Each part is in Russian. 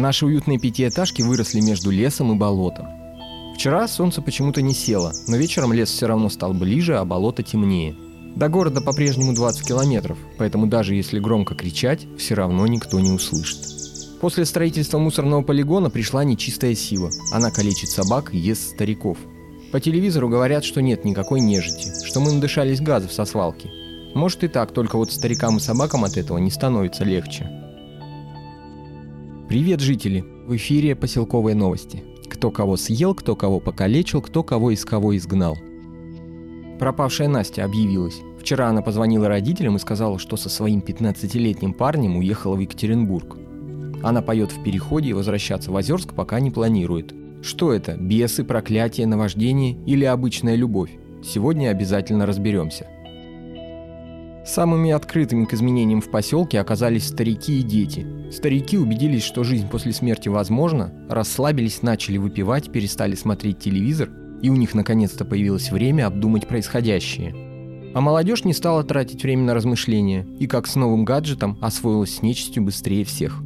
Наши уютные пятиэтажки выросли между лесом и болотом. Вчера солнце почему-то не село, но вечером лес все равно стал ближе, а болото темнее. До города по-прежнему 20 километров, поэтому даже если громко кричать, все равно никто не услышит. После строительства мусорного полигона пришла нечистая сила. Она калечит собак и ест стариков. По телевизору говорят, что нет никакой нежити, что мы надышались газов со свалки. Может и так, только вот старикам и собакам от этого не становится легче. Привет, жители! В эфире поселковые новости. Кто кого съел, кто кого покалечил, кто кого из кого изгнал. Пропавшая Настя объявилась. Вчера она позвонила родителям и сказала, что со своим 15-летним парнем уехала в Екатеринбург. Она поет в переходе и возвращаться в Озерск пока не планирует. Что это? Бесы, проклятие, наваждение или обычная любовь? Сегодня обязательно разберемся. Самыми открытыми к изменениям в поселке оказались старики и дети. Старики убедились, что жизнь после смерти возможна, расслабились, начали выпивать, перестали смотреть телевизор, и у них наконец-то появилось время обдумать происходящее. А молодежь не стала тратить время на размышления, и как с новым гаджетом освоилась с нечистью быстрее всех.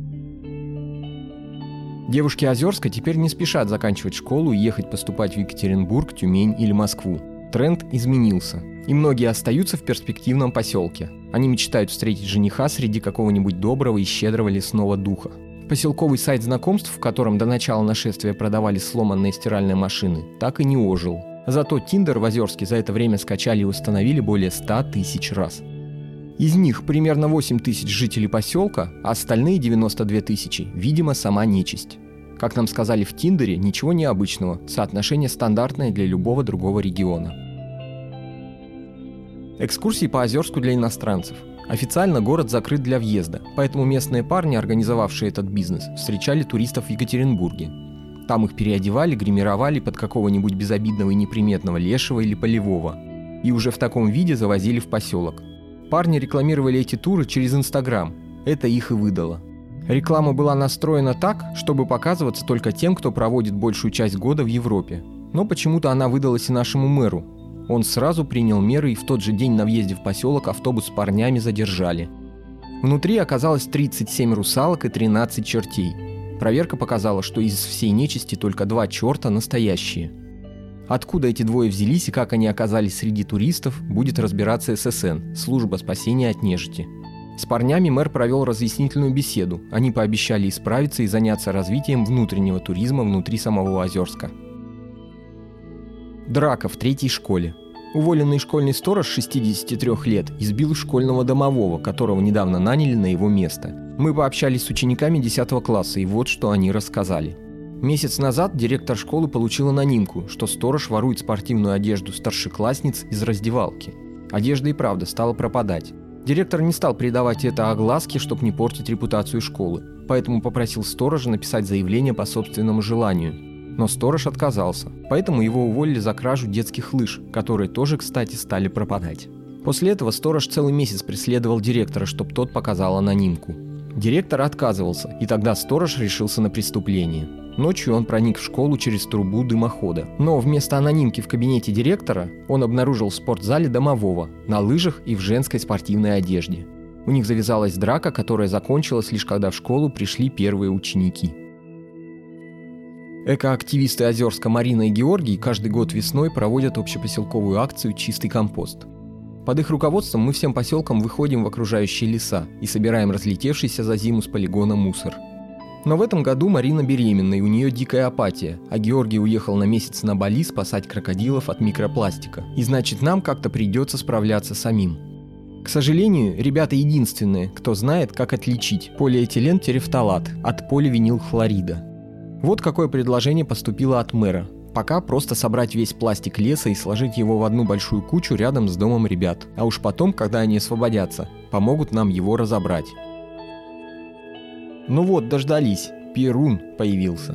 Девушки Озерска теперь не спешат заканчивать школу и ехать поступать в Екатеринбург, Тюмень или Москву. Тренд изменился – и многие остаются в перспективном поселке. Они мечтают встретить жениха среди какого-нибудь доброго и щедрого лесного духа. Поселковый сайт знакомств, в котором до начала нашествия продавали сломанные стиральные машины, так и не ожил. Зато Тиндер в Озерске за это время скачали и установили более 100 тысяч раз. Из них примерно 8 тысяч жителей поселка, а остальные 92 тысячи, видимо, сама нечисть. Как нам сказали в Тиндере, ничего необычного, соотношение стандартное для любого другого региона. Экскурсии по Озерску для иностранцев. Официально город закрыт для въезда, поэтому местные парни, организовавшие этот бизнес, встречали туристов в Екатеринбурге. Там их переодевали, гримировали под какого-нибудь безобидного и неприметного лешего или полевого. И уже в таком виде завозили в поселок. Парни рекламировали эти туры через Инстаграм. Это их и выдало. Реклама была настроена так, чтобы показываться только тем, кто проводит большую часть года в Европе. Но почему-то она выдалась и нашему мэру, он сразу принял меры и в тот же день на въезде в поселок автобус с парнями задержали. Внутри оказалось 37 русалок и 13 чертей. Проверка показала, что из всей нечисти только два черта настоящие. Откуда эти двое взялись и как они оказались среди туристов, будет разбираться ССН, служба спасения от нежити. С парнями мэр провел разъяснительную беседу. Они пообещали исправиться и заняться развитием внутреннего туризма внутри самого Озерска. Драка в третьей школе. Уволенный школьный сторож 63 лет избил школьного домового, которого недавно наняли на его место. Мы пообщались с учениками 10 класса, и вот что они рассказали. Месяц назад директор школы получил анонимку, что сторож ворует спортивную одежду старшеклассниц из раздевалки. Одежда и правда стала пропадать. Директор не стал придавать это огласке, чтобы не портить репутацию школы, поэтому попросил сторожа написать заявление по собственному желанию. Но сторож отказался, поэтому его уволили за кражу детских лыж, которые тоже, кстати, стали пропадать. После этого сторож целый месяц преследовал директора, чтобы тот показал анонимку. Директор отказывался, и тогда сторож решился на преступление. Ночью он проник в школу через трубу дымохода. Но вместо анонимки в кабинете директора он обнаружил в спортзале домового, на лыжах и в женской спортивной одежде. У них завязалась драка, которая закончилась лишь когда в школу пришли первые ученики. Экоактивисты Озерска Марина и Георгий каждый год весной проводят общепоселковую акцию «Чистый компост». Под их руководством мы всем поселкам выходим в окружающие леса и собираем разлетевшийся за зиму с полигона мусор. Но в этом году Марина беременна, и у нее дикая апатия, а Георгий уехал на месяц на Бали спасать крокодилов от микропластика. И значит, нам как-то придется справляться самим. К сожалению, ребята единственные, кто знает, как отличить полиэтилен терефталат от поливинилхлорида. Вот какое предложение поступило от мэра. Пока просто собрать весь пластик леса и сложить его в одну большую кучу рядом с домом ребят. А уж потом, когда они освободятся, помогут нам его разобрать. Ну вот, дождались. Перун появился.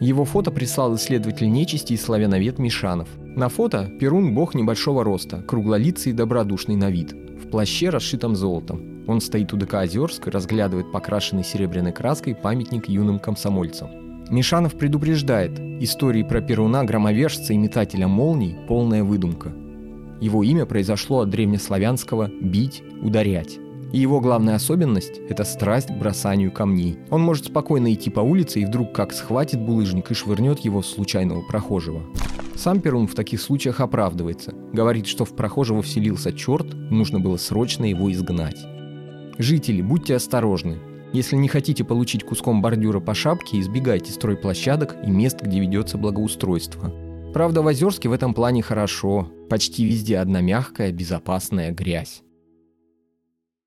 Его фото прислал исследователь нечисти и славяновед Мишанов. На фото Перун – бог небольшого роста, круглолицый и добродушный на вид, в плаще, расшитом золотом. Он стоит у ДК Озерск и разглядывает покрашенный серебряной краской памятник юным комсомольцам. Мишанов предупреждает, истории про Перуна, громовержца и метателя молний – полная выдумка. Его имя произошло от древнеславянского «бить», «ударять». И его главная особенность – это страсть к бросанию камней. Он может спокойно идти по улице и вдруг как схватит булыжник и швырнет его в случайного прохожего. Сам Перун в таких случаях оправдывается. Говорит, что в прохожего вселился черт, нужно было срочно его изгнать. Жители, будьте осторожны. Если не хотите получить куском бордюра по шапке, избегайте стройплощадок и мест, где ведется благоустройство. Правда, в Озерске в этом плане хорошо. Почти везде одна мягкая, безопасная грязь.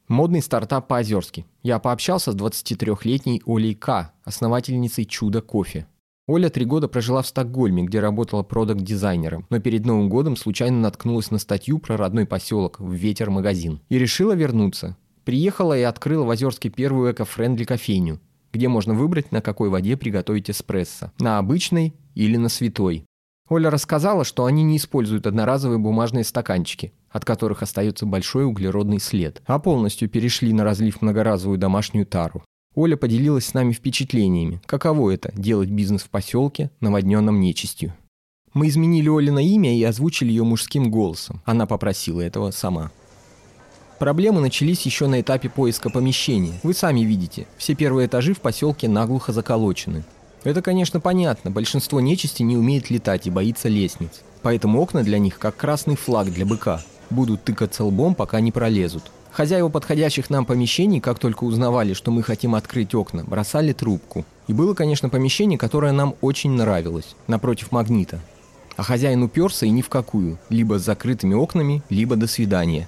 Модный стартап по-озерски. Я пообщался с 23-летней Олей К., основательницей «Чудо кофе». Оля три года прожила в Стокгольме, где работала продакт-дизайнером, но перед Новым годом случайно наткнулась на статью про родной поселок в «Ветер-магазин» и решила вернуться. Приехала и открыла в Озерске первую эко-френдли кофейню, где можно выбрать, на какой воде приготовить эспрессо – на обычной или на святой. Оля рассказала, что они не используют одноразовые бумажные стаканчики, от которых остается большой углеродный след, а полностью перешли на разлив многоразовую домашнюю тару. Оля поделилась с нами впечатлениями, каково это – делать бизнес в поселке, наводненном нечистью. Мы изменили Олина имя и озвучили ее мужским голосом. Она попросила этого сама. Проблемы начались еще на этапе поиска помещения. Вы сами видите, все первые этажи в поселке наглухо заколочены. Это, конечно, понятно. Большинство нечисти не умеет летать и боится лестниц. Поэтому окна для них как красный флаг для быка. Будут тыкаться лбом, пока не пролезут. Хозяева подходящих нам помещений, как только узнавали, что мы хотим открыть окна, бросали трубку. И было, конечно, помещение, которое нам очень нравилось, напротив магнита. А хозяин уперся и ни в какую, либо с закрытыми окнами, либо до свидания.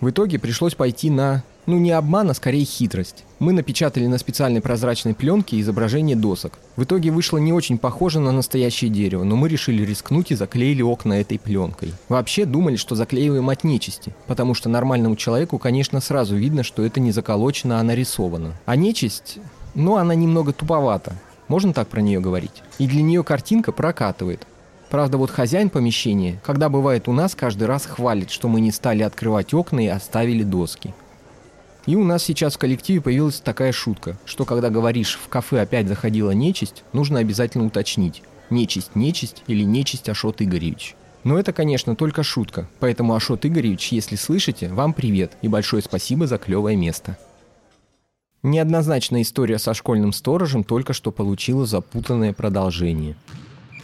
В итоге пришлось пойти на ну не обман, а скорее хитрость. Мы напечатали на специальной прозрачной пленке изображение досок. В итоге вышло не очень похоже на настоящее дерево, но мы решили рискнуть и заклеили окна этой пленкой. Вообще думали, что заклеиваем от нечисти, потому что нормальному человеку, конечно, сразу видно, что это не заколочено, а нарисовано. А нечисть, ну она немного туповата. Можно так про нее говорить? И для нее картинка прокатывает. Правда, вот хозяин помещения, когда бывает у нас, каждый раз хвалит, что мы не стали открывать окна и оставили доски. И у нас сейчас в коллективе появилась такая шутка, что когда говоришь «в кафе опять заходила нечисть», нужно обязательно уточнить «нечисть, нечисть» или «нечисть Ашот Игоревич». Но это, конечно, только шутка, поэтому Ашот Игоревич, если слышите, вам привет и большое спасибо за клевое место. Неоднозначная история со школьным сторожем только что получила запутанное продолжение.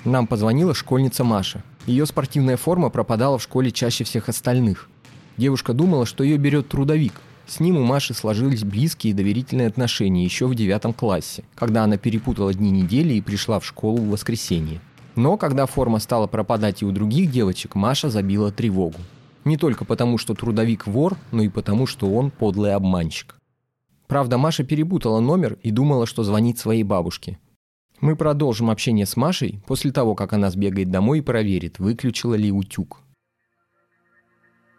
Нам позвонила школьница Маша. Ее спортивная форма пропадала в школе чаще всех остальных. Девушка думала, что ее берет трудовик – с ним у Маши сложились близкие и доверительные отношения еще в девятом классе, когда она перепутала дни недели и пришла в школу в воскресенье. Но когда форма стала пропадать и у других девочек, Маша забила тревогу. Не только потому, что трудовик вор, но и потому, что он подлый обманщик. Правда, Маша перепутала номер и думала, что звонит своей бабушке. Мы продолжим общение с Машей после того, как она сбегает домой и проверит, выключила ли утюг.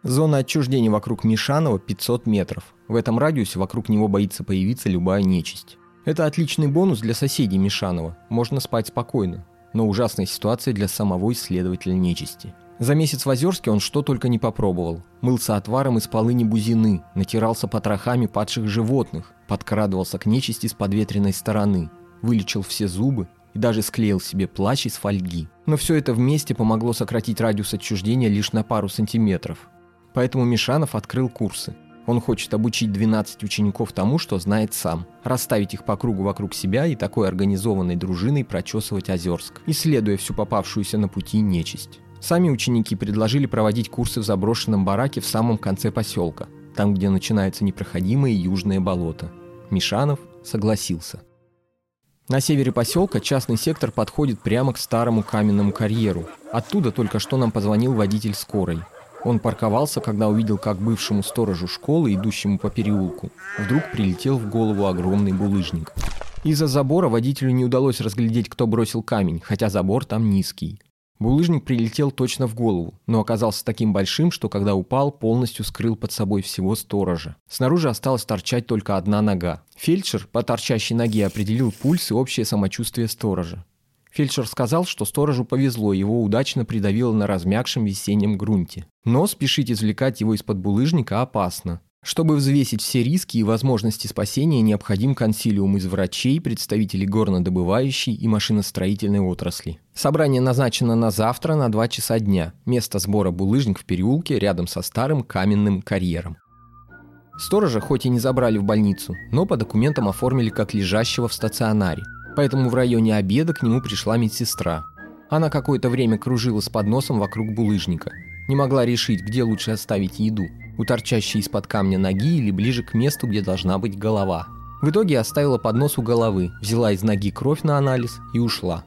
Зона отчуждения вокруг Мишанова 500 метров. В этом радиусе вокруг него боится появиться любая нечисть. Это отличный бонус для соседей Мишанова. Можно спать спокойно. Но ужасная ситуация для самого исследователя нечисти. За месяц в Озерске он что только не попробовал. Мылся отваром из полыни бузины, натирался потрохами падших животных, подкрадывался к нечисти с подветренной стороны, вылечил все зубы и даже склеил себе плащ из фольги. Но все это вместе помогло сократить радиус отчуждения лишь на пару сантиметров. Поэтому Мишанов открыл курсы. Он хочет обучить 12 учеников тому, что знает сам. Расставить их по кругу вокруг себя и такой организованной дружиной прочесывать Озерск, исследуя всю попавшуюся на пути нечисть. Сами ученики предложили проводить курсы в заброшенном бараке в самом конце поселка, там, где начинается непроходимое южное болото. Мишанов согласился. На севере поселка частный сектор подходит прямо к старому каменному карьеру. Оттуда только что нам позвонил водитель скорой. Он парковался, когда увидел, как бывшему сторожу школы, идущему по переулку, вдруг прилетел в голову огромный булыжник. Из-за забора водителю не удалось разглядеть, кто бросил камень, хотя забор там низкий. Булыжник прилетел точно в голову, но оказался таким большим, что когда упал, полностью скрыл под собой всего сторожа. Снаружи осталась торчать только одна нога. Фельдшер по торчащей ноге определил пульс и общее самочувствие сторожа. Фельдшер сказал, что сторожу повезло, его удачно придавило на размягшем весеннем грунте. Но спешить извлекать его из-под булыжника опасно. Чтобы взвесить все риски и возможности спасения, необходим консилиум из врачей, представителей горнодобывающей и машиностроительной отрасли. Собрание назначено на завтра на 2 часа дня. Место сбора булыжник в переулке рядом со старым каменным карьером. Сторожа хоть и не забрали в больницу, но по документам оформили как лежащего в стационаре. Поэтому в районе обеда к нему пришла медсестра. Она какое-то время кружила с подносом вокруг булыжника. Не могла решить, где лучше оставить еду – у торчащей из-под камня ноги или ближе к месту, где должна быть голова. В итоге оставила поднос у головы, взяла из ноги кровь на анализ и ушла.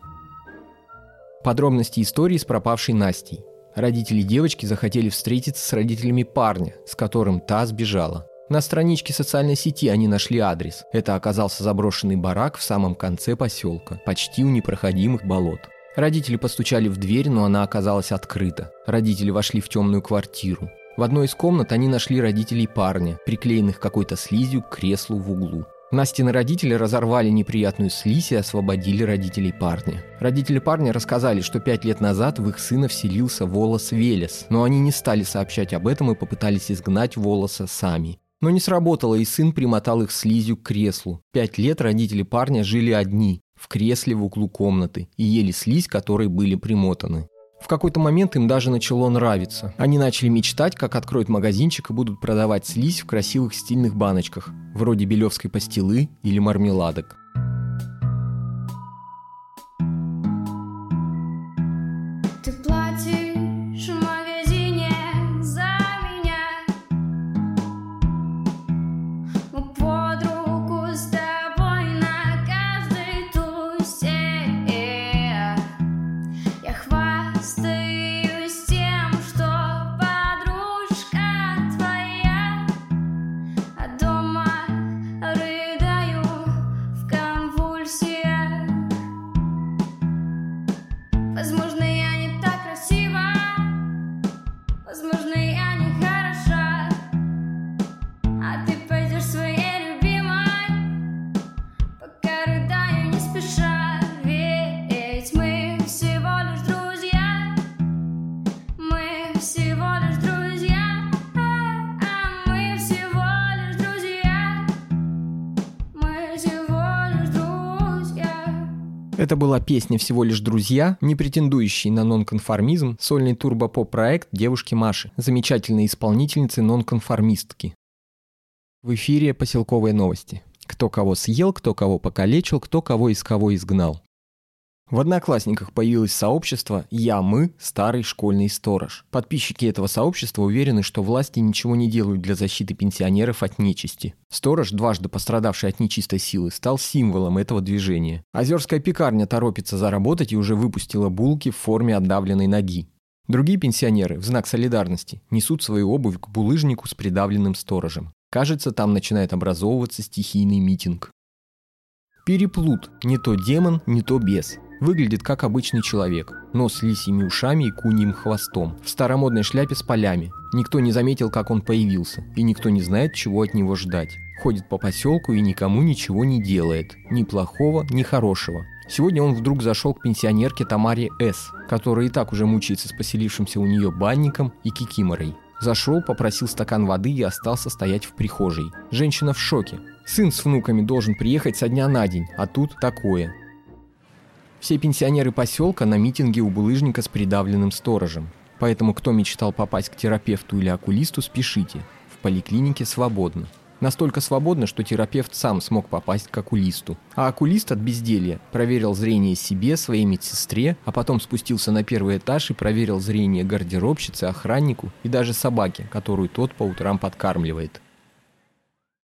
Подробности истории с пропавшей Настей. Родители девочки захотели встретиться с родителями парня, с которым та сбежала. На страничке социальной сети они нашли адрес. Это оказался заброшенный барак в самом конце поселка, почти у непроходимых болот. Родители постучали в дверь, но она оказалась открыта. Родители вошли в темную квартиру. В одной из комнат они нашли родителей парня, приклеенных какой-то слизью к креслу в углу. Настины родители разорвали неприятную слизь и освободили родителей парня. Родители парня рассказали, что пять лет назад в их сына вселился волос Велес, но они не стали сообщать об этом и попытались изгнать волоса сами. Но не сработало, и сын примотал их слизью к креслу. Пять лет родители парня жили одни, в кресле в углу комнаты, и ели слизь, которой были примотаны. В какой-то момент им даже начало нравиться. Они начали мечтать, как откроют магазинчик и будут продавать слизь в красивых стильных баночках, вроде белевской пастилы или мармеладок. Это была песня «Всего лишь друзья», не претендующий на нонконформизм, сольный турбопоп-проект девушки Маши, замечательной исполнительницы нонконформистки. В эфире поселковые новости. Кто кого съел, кто кого покалечил, кто кого из кого изгнал. В Одноклассниках появилось сообщество «Я, мы, старый школьный сторож». Подписчики этого сообщества уверены, что власти ничего не делают для защиты пенсионеров от нечисти. Сторож, дважды пострадавший от нечистой силы, стал символом этого движения. Озерская пекарня торопится заработать и уже выпустила булки в форме отдавленной ноги. Другие пенсионеры, в знак солидарности, несут свою обувь к булыжнику с придавленным сторожем. Кажется, там начинает образовываться стихийный митинг. Переплут. Не то демон, не то бес. Выглядит как обычный человек, но с лисьими ушами и куньим хвостом, в старомодной шляпе с полями. Никто не заметил, как он появился, и никто не знает, чего от него ждать. Ходит по поселку и никому ничего не делает. Ни плохого, ни хорошего. Сегодня он вдруг зашел к пенсионерке Тамаре С., которая и так уже мучается с поселившимся у нее банником и кикиморой. Зашел, попросил стакан воды и остался стоять в прихожей. Женщина в шоке. Сын с внуками должен приехать со дня на день, а тут такое. Все пенсионеры поселка на митинге у булыжника с придавленным сторожем. Поэтому кто мечтал попасть к терапевту или окулисту, спешите. В поликлинике свободно. Настолько свободно, что терапевт сам смог попасть к окулисту. А окулист от безделья проверил зрение себе, своей медсестре, а потом спустился на первый этаж и проверил зрение гардеробщице, охраннику и даже собаке, которую тот по утрам подкармливает.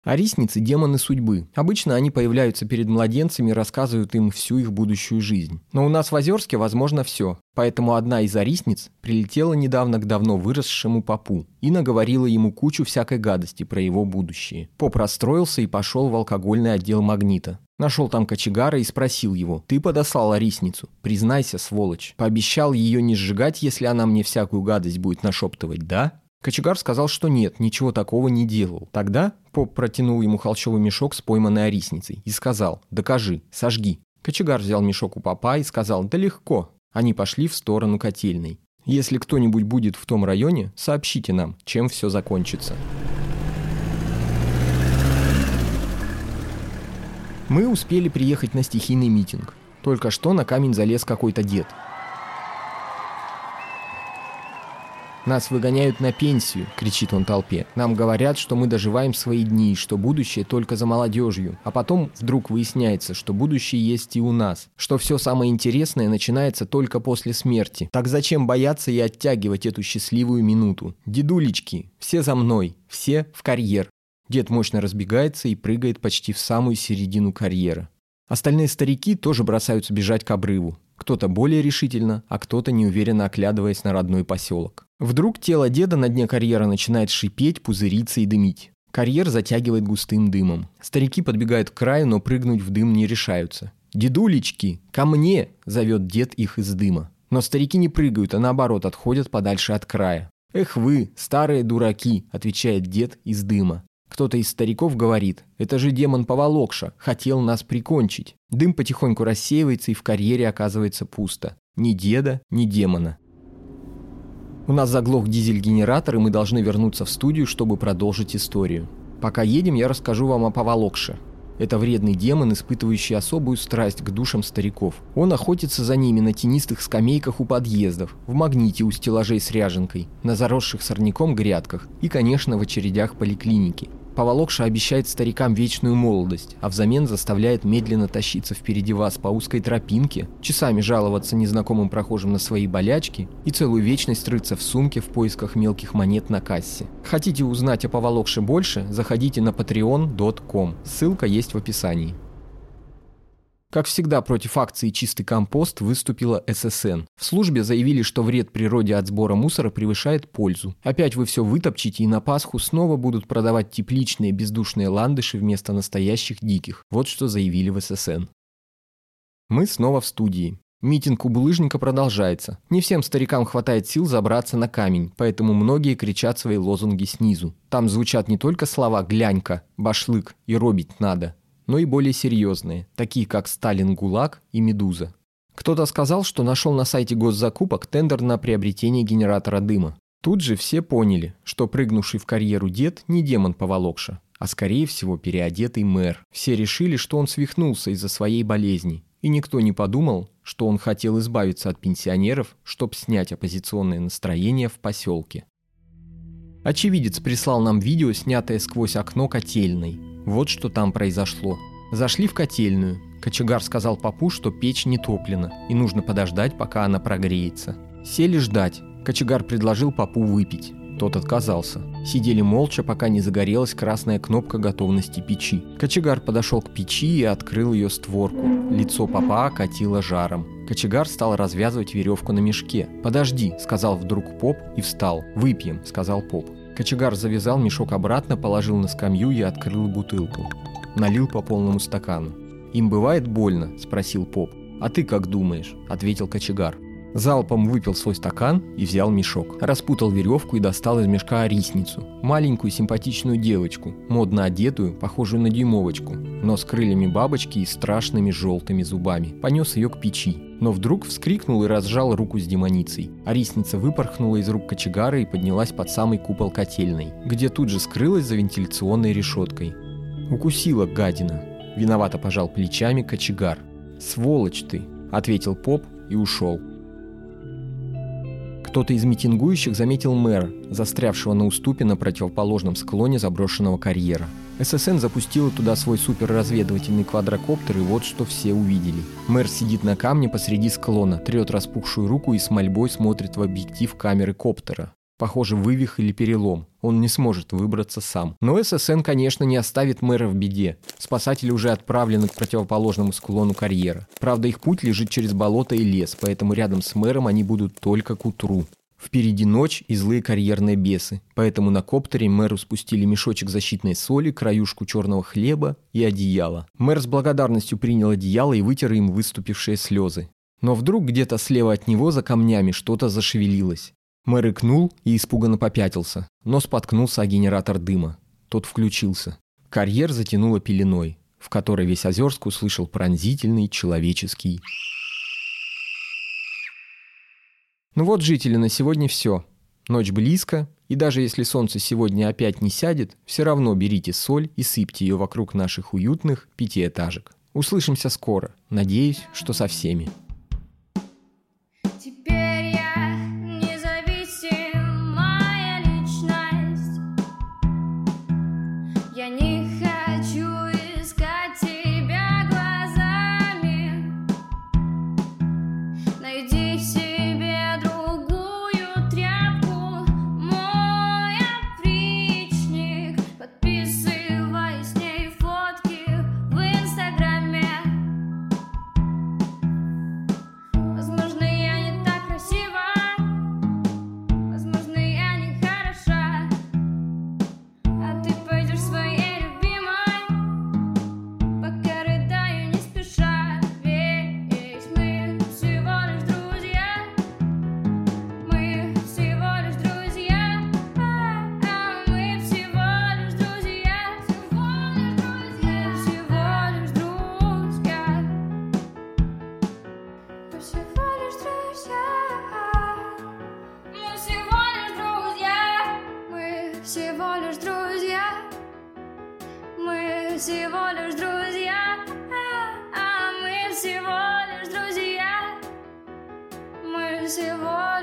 А рисницы – демоны судьбы. Обычно они появляются перед младенцами и рассказывают им всю их будущую жизнь. Но у нас в Озерске возможно все. Поэтому одна из арисниц прилетела недавно к давно выросшему попу и наговорила ему кучу всякой гадости про его будущее. Поп расстроился и пошел в алкогольный отдел «Магнита». Нашел там кочегара и спросил его, «Ты подослал арисницу? Признайся, сволочь. Пообещал ее не сжигать, если она мне всякую гадость будет нашептывать, да?» Кочегар сказал, что нет, ничего такого не делал. Тогда поп протянул ему холщовый мешок с пойманной орисницей и сказал «Докажи, сожги». Кочегар взял мешок у папа и сказал «Да легко». Они пошли в сторону котельной. Если кто-нибудь будет в том районе, сообщите нам, чем все закончится. Мы успели приехать на стихийный митинг. Только что на камень залез какой-то дед – «Нас выгоняют на пенсию!» – кричит он толпе. «Нам говорят, что мы доживаем свои дни, что будущее только за молодежью. А потом вдруг выясняется, что будущее есть и у нас. Что все самое интересное начинается только после смерти. Так зачем бояться и оттягивать эту счастливую минуту? Дедулечки, все за мной, все в карьер!» Дед мощно разбегается и прыгает почти в самую середину карьера. Остальные старики тоже бросаются бежать к обрыву. Кто-то более решительно, а кто-то неуверенно оглядываясь на родной поселок. Вдруг тело деда на дне карьера начинает шипеть, пузыриться и дымить. Карьер затягивает густым дымом. Старики подбегают к краю, но прыгнуть в дым не решаются. «Дедулечки, ко мне!» – зовет дед их из дыма. Но старики не прыгают, а наоборот отходят подальше от края. «Эх вы, старые дураки!» – отвечает дед из дыма. Кто-то из стариков говорит, это же демон Поволокша, хотел нас прикончить. Дым потихоньку рассеивается и в карьере оказывается пусто. Ни деда, ни демона. У нас заглох дизель-генератор, и мы должны вернуться в студию, чтобы продолжить историю. Пока едем, я расскажу вам о Поволокше. Это вредный демон, испытывающий особую страсть к душам стариков. Он охотится за ними на тенистых скамейках у подъездов, в магните у стеллажей с ряженкой, на заросших сорняком грядках и, конечно, в очередях поликлиники. Поволокша обещает старикам вечную молодость, а взамен заставляет медленно тащиться впереди вас по узкой тропинке, часами жаловаться незнакомым прохожим на свои болячки и целую вечность рыться в сумке в поисках мелких монет на кассе. Хотите узнать о Поволокше больше, заходите на patreon.com, ссылка есть в описании. Как всегда, против акции «Чистый компост» выступила ССН. В службе заявили, что вред природе от сбора мусора превышает пользу. Опять вы все вытопчите, и на Пасху снова будут продавать тепличные бездушные ландыши вместо настоящих диких. Вот что заявили в ССН. Мы снова в студии. Митинг у булыжника продолжается. Не всем старикам хватает сил забраться на камень, поэтому многие кричат свои лозунги снизу. Там звучат не только слова «глянька», «башлык» и «робить надо», но и более серьезные, такие как «Сталин ГУЛАГ» и «Медуза». Кто-то сказал, что нашел на сайте госзакупок тендер на приобретение генератора дыма. Тут же все поняли, что прыгнувший в карьеру дед не демон поволокша, а скорее всего переодетый мэр. Все решили, что он свихнулся из-за своей болезни, и никто не подумал, что он хотел избавиться от пенсионеров, чтобы снять оппозиционное настроение в поселке. Очевидец прислал нам видео, снятое сквозь окно котельной. Вот что там произошло. Зашли в котельную. Кочегар сказал папу, что печь не топлена, и нужно подождать, пока она прогреется. Сели ждать. Кочегар предложил папу выпить. Тот отказался. Сидели молча, пока не загорелась красная кнопка готовности печи. Кочегар подошел к печи и открыл ее створку. Лицо папа окатило жаром. Кочегар стал развязывать веревку на мешке. «Подожди», — сказал вдруг поп и встал. «Выпьем», — сказал поп. Кочегар завязал мешок обратно, положил на скамью и открыл бутылку. Налил по полному стакану. «Им бывает больно?» – спросил поп. «А ты как думаешь?» – ответил кочегар. Залпом выпил свой стакан и взял мешок. Распутал веревку и достал из мешка рисницу. Маленькую симпатичную девочку, модно одетую, похожую на дюймовочку, но с крыльями бабочки и страшными желтыми зубами. Понес ее к печи. Но вдруг вскрикнул и разжал руку с демоницей. А рисница выпорхнула из рук кочегара и поднялась под самый купол котельной, где тут же скрылась за вентиляционной решеткой. Укусила гадина. Виновато пожал плечами кочегар. «Сволочь ты!» – ответил поп и ушел. Кто-то из митингующих заметил мэра, застрявшего на уступе на противоположном склоне заброшенного карьера. ССН запустила туда свой суперразведывательный квадрокоптер, и вот что все увидели. Мэр сидит на камне посреди склона, трет распухшую руку и с мольбой смотрит в объектив камеры коптера. Похоже, вывих или перелом. Он не сможет выбраться сам. Но ССН, конечно, не оставит мэра в беде. Спасатели уже отправлены к противоположному склону карьера. Правда, их путь лежит через болото и лес, поэтому рядом с мэром они будут только к утру. Впереди ночь и злые карьерные бесы, поэтому на коптере мэру спустили мешочек защитной соли, краюшку черного хлеба и одеяло. Мэр с благодарностью принял одеяло и вытер им выступившие слезы. Но вдруг где-то слева от него за камнями что-то зашевелилось. Мэр икнул и испуганно попятился, но споткнулся о генератор дыма. Тот включился. Карьер затянуло пеленой, в которой весь Озерск услышал пронзительный человеческий... Ну вот, жители, на сегодня все. Ночь близко, и даже если солнце сегодня опять не сядет, все равно берите соль и сыпьте ее вокруг наших уютных пятиэтажек. Услышимся скоро. Надеюсь, что со всеми. Всего лишь друзья, мы всего лишь друзья, а, а мы всего лишь друзья, мы всего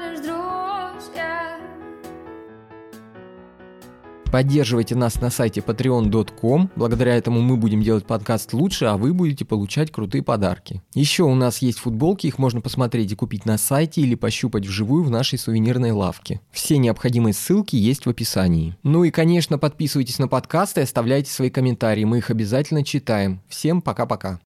Поддерживайте нас на сайте patreon.com. Благодаря этому мы будем делать подкаст лучше, а вы будете получать крутые подарки. Еще у нас есть футболки, их можно посмотреть и купить на сайте или пощупать вживую в нашей сувенирной лавке. Все необходимые ссылки есть в описании. Ну и, конечно, подписывайтесь на подкаст и оставляйте свои комментарии, мы их обязательно читаем. Всем пока-пока.